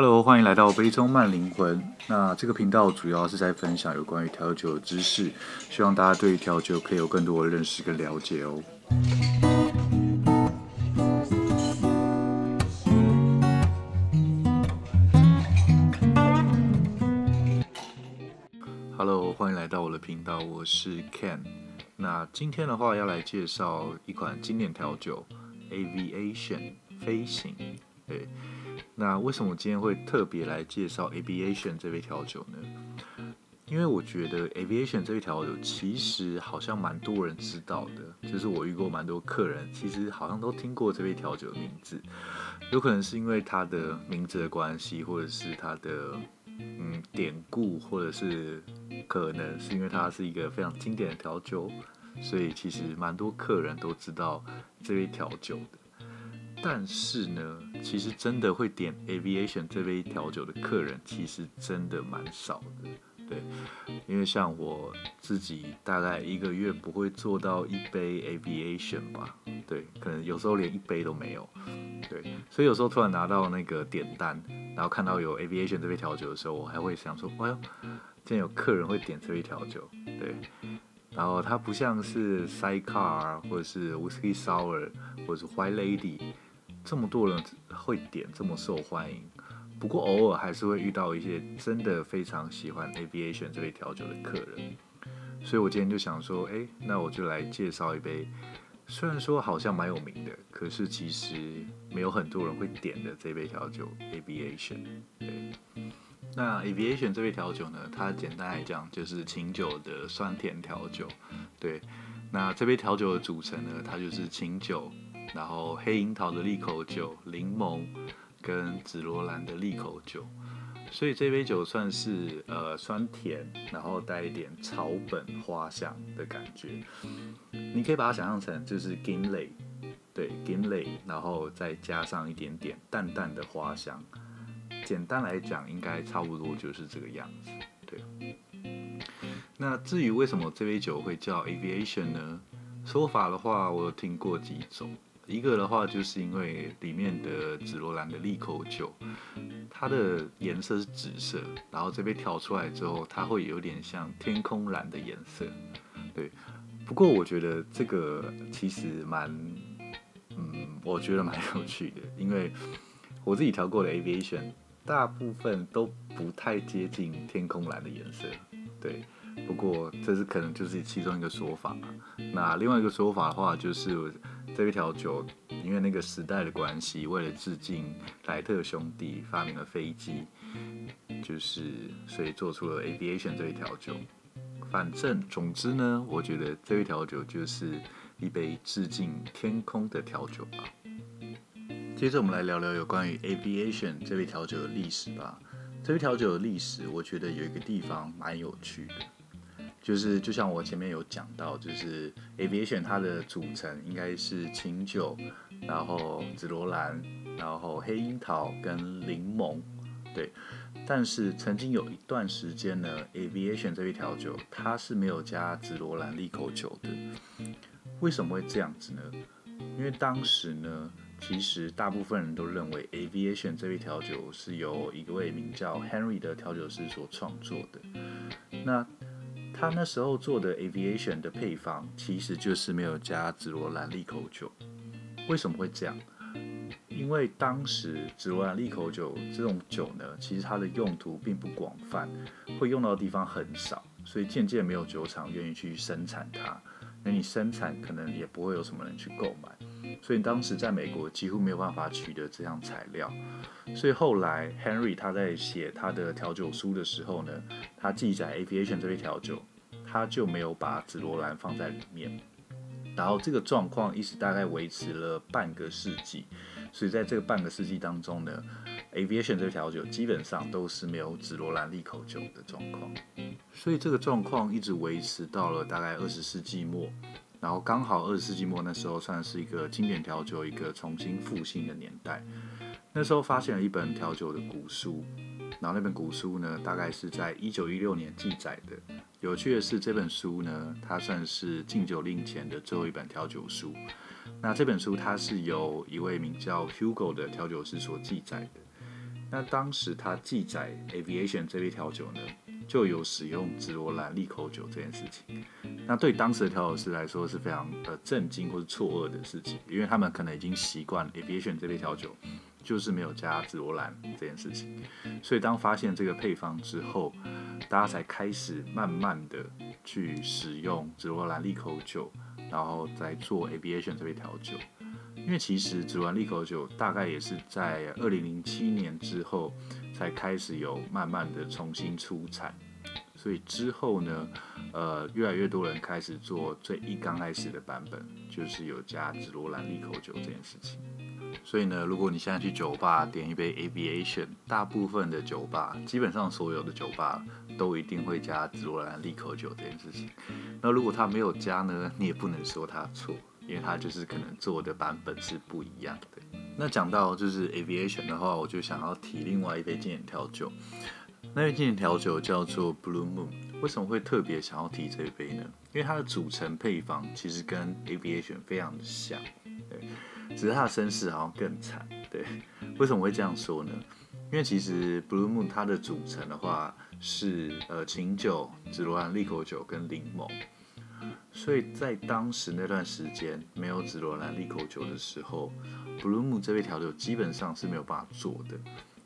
Hello，欢迎来到杯中慢灵魂。那这个频道主要是在分享有关于调酒的知识，希望大家对调酒可以有更多的认识跟了解哦。Hello，欢迎来到我的频道，我是 Ken。那今天的话要来介绍一款经典调酒，Aviation 飞行，对。那为什么我今天会特别来介绍 Aviation 这杯调酒呢？因为我觉得 Aviation 这杯调酒其实好像蛮多人知道的，就是我遇过蛮多客人，其实好像都听过这杯调酒的名字。有可能是因为它的名字的关系，或者是它的嗯典故，或者是可能是因为它是一个非常经典的调酒，所以其实蛮多客人都知道这杯调酒的。但是呢，其实真的会点 Aviation 这杯调酒的客人，其实真的蛮少的，对，因为像我自己，大概一个月不会做到一杯 Aviation 吧，对，可能有时候连一杯都没有，对，所以有时候突然拿到那个点单，然后看到有 Aviation 这杯调酒的时候，我还会想说，哎呦，竟然有客人会点这杯调酒，对，然后它不像是 Sidecar 或者是 Whisky Sour 或者是 White Lady。这么多人会点，这么受欢迎，不过偶尔还是会遇到一些真的非常喜欢 Aviation 这杯调酒的客人，所以我今天就想说，哎，那我就来介绍一杯，虽然说好像蛮有名的，可是其实没有很多人会点的这杯调酒 Aviation。对，那 Aviation 这杯调酒呢，它简单来讲就是琴酒的酸甜调酒。对，那这杯调酒的组成呢，它就是琴酒。然后黑樱桃的利口酒、柠檬跟紫罗兰的利口酒，所以这杯酒算是呃酸甜，然后带一点草本花香的感觉。你可以把它想象成就是金蕾，对，金蕾，然后再加上一点点淡淡的花香。简单来讲，应该差不多就是这个样子。对。那至于为什么这杯酒会叫 Aviation 呢？说法的话，我有听过几种。一个的话，就是因为里面的紫罗兰的利口酒，它的颜色是紫色，然后这杯调出来之后，它会有点像天空蓝的颜色。对，不过我觉得这个其实蛮，嗯，我觉得蛮有趣的，因为我自己调过的 Aviation，大部分都不太接近天空蓝的颜色。对，不过这是可能就是其中一个说法。那另外一个说法的话，就是。这一调酒，因为那个时代的关系，为了致敬莱特兄弟发明了飞机，就是所以做出了 Aviation 这一调酒。反正总之呢，我觉得这一调酒就是一杯致敬天空的调酒吧。接着我们来聊聊有关于 Aviation 这杯调酒的历史吧。这杯调酒的历史，我觉得有一个地方蛮有趣的。就是就像我前面有讲到，就是 Aviation 它的组成应该是清酒，然后紫罗兰，然后黑樱桃跟柠檬，对。但是曾经有一段时间呢，Aviation 这杯调酒它是没有加紫罗兰利口酒的。为什么会这样子呢？因为当时呢，其实大部分人都认为 Aviation 这杯调酒是由一位名叫 Henry 的调酒师所创作的。那他那时候做的 Aviation 的配方，其实就是没有加紫罗兰利口酒。为什么会这样？因为当时紫罗兰利口酒这种酒呢，其实它的用途并不广泛，会用到的地方很少，所以渐渐没有酒厂愿意去生产它。那你生产可能也不会有什么人去购买，所以当时在美国几乎没有办法取得这样材料。所以后来 Henry 他在写他的调酒书的时候呢，他记载 Aviation 这杯调酒，他就没有把紫罗兰放在里面。然后这个状况一直大概维持了半个世纪。所以在这个半个世纪当中呢，Aviation 这杯调酒基本上都是没有紫罗兰利口酒的状况。所以这个状况一直维持到了大概二十世纪末。然后刚好二十世纪末那时候算是一个经典调酒一个重新复兴的年代。那时候发现了一本调酒的古书，然后那本古书呢，大概是在一九一六年记载的。有趣的是，这本书呢，它算是禁酒令前的最后一本调酒书。那这本书它是由一位名叫 Hugo 的调酒师所记载的。那当时他记载 Aviation 这杯调酒呢，就有使用紫罗兰利口酒这件事情。那对当时的调酒师来说是非常呃震惊或是错愕的事情，因为他们可能已经习惯 Aviation 这杯调酒就是没有加紫罗兰这件事情。所以当发现这个配方之后，大家才开始慢慢的去使用紫罗兰利口酒，然后再做 Aviation 这杯调酒。因为其实紫罗兰利口酒大概也是在二零零七年之后才开始有慢慢的重新出产，所以之后呢，呃，越来越多人开始做最一刚开始的版本，就是有加紫罗兰利口酒这件事情。所以呢，如果你现在去酒吧点一杯 Aviation，大部分的酒吧，基本上所有的酒吧都一定会加紫罗兰利口酒这件事情。那如果他没有加呢，你也不能说他错。因为它就是可能做的版本是不一样的。那讲到就是 Aviation 的话，我就想要提另外一杯经典调酒。那杯经典调酒叫做 Blue Moon。为什么会特别想要提这一杯呢？因为它的组成配方其实跟 Aviation 非常的像，对，只是它的身世好像更惨。对，为什么会这样说呢？因为其实 Blue Moon 它的组成的话是呃琴酒、紫罗兰利口酒跟柠檬。所以在当时那段时间没有紫罗兰利口酒的时候，Blue Moon 这杯调酒基本上是没有办法做的，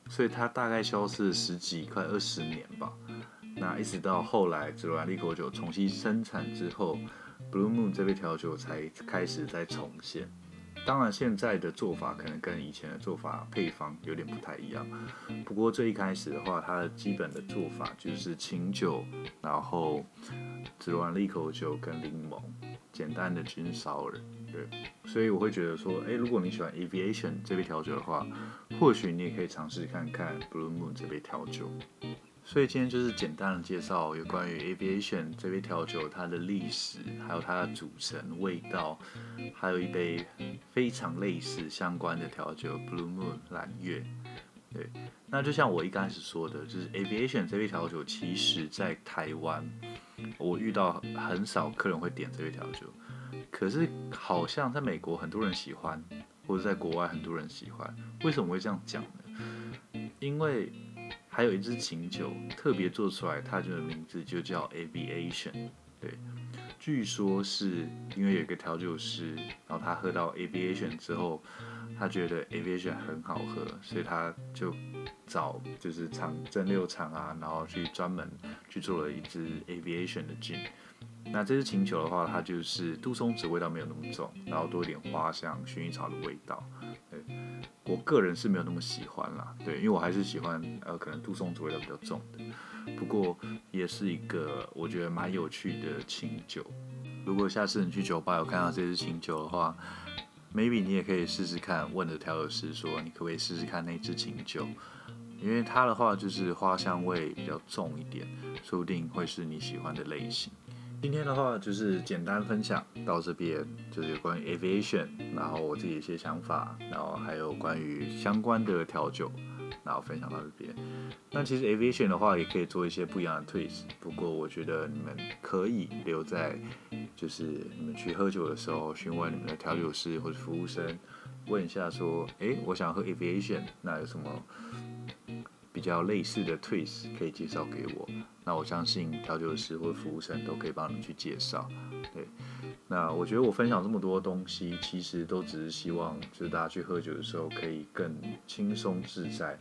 所以它大概消失了十几快二十年吧。那一直到后来紫罗兰利口酒重新生产之后，Blue Moon 这杯调酒才开始再重现。当然，现在的做法可能跟以前的做法配方有点不太一样。不过最一开始的话，它的基本的做法就是清酒，然后紫罗兰利口酒跟柠檬，简单的菌烧而已。对，所以我会觉得说，诶，如果你喜欢 Aviation 这杯调酒的话，或许你也可以尝试看看 Blue Moon 这杯调酒。所以今天就是简单的介绍有关于 Aviation 这杯调酒它的历史，还有它的组成、味道，还有一杯非常类似相关的调酒 Blue Moon 蓝月。对，那就像我一开始说的，就是 Aviation 这杯调酒，其实在台湾我遇到很少客人会点这杯调酒，可是好像在美国很多人喜欢，或者在国外很多人喜欢。为什么会这样讲呢？因为还有一支琴酒特别做出来，它的名字就叫 Aviation。对，据说是因为有一个调酒师，然后他喝到 Aviation 之后，他觉得 Aviation 很好喝，所以他就找就是厂蒸馏厂啊，然后去专门去做了一支 Aviation 的 gin。那这支琴酒的话，它就是杜松子味道没有那么重，然后多一点花香、薰衣草的味道。我个人是没有那么喜欢啦，对，因为我还是喜欢呃，可能杜松子味道比较重的。不过也是一个我觉得蛮有趣的清酒。如果下次你去酒吧有看到这支清酒的话，maybe 你也可以试试看，问的调酒师说你可不可以试试看那支清酒，因为它的话就是花香味比较重一点，说不定会是你喜欢的类型。今天的话就是简单分享到这边，就是有关于 aviation，然后我自己一些想法，然后还有关于相关的调酒，然后分享到这边。那其实 aviation 的话也可以做一些不一样的 twist，不过我觉得你们可以留在，就是你们去喝酒的时候询问你们的调酒师或者服务生，问一下说，诶，我想喝 aviation，那有什么？比较类似的 twist 可以介绍给我，那我相信调酒师或服务生都可以帮你们去介绍。对，那我觉得我分享这么多东西，其实都只是希望，就是大家去喝酒的时候可以更轻松自在，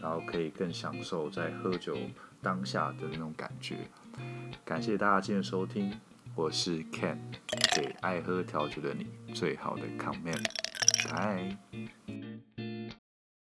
然后可以更享受在喝酒当下的那种感觉。感谢大家今天收听，我是 Ken，给爱喝调酒的你最好的 comment，拜。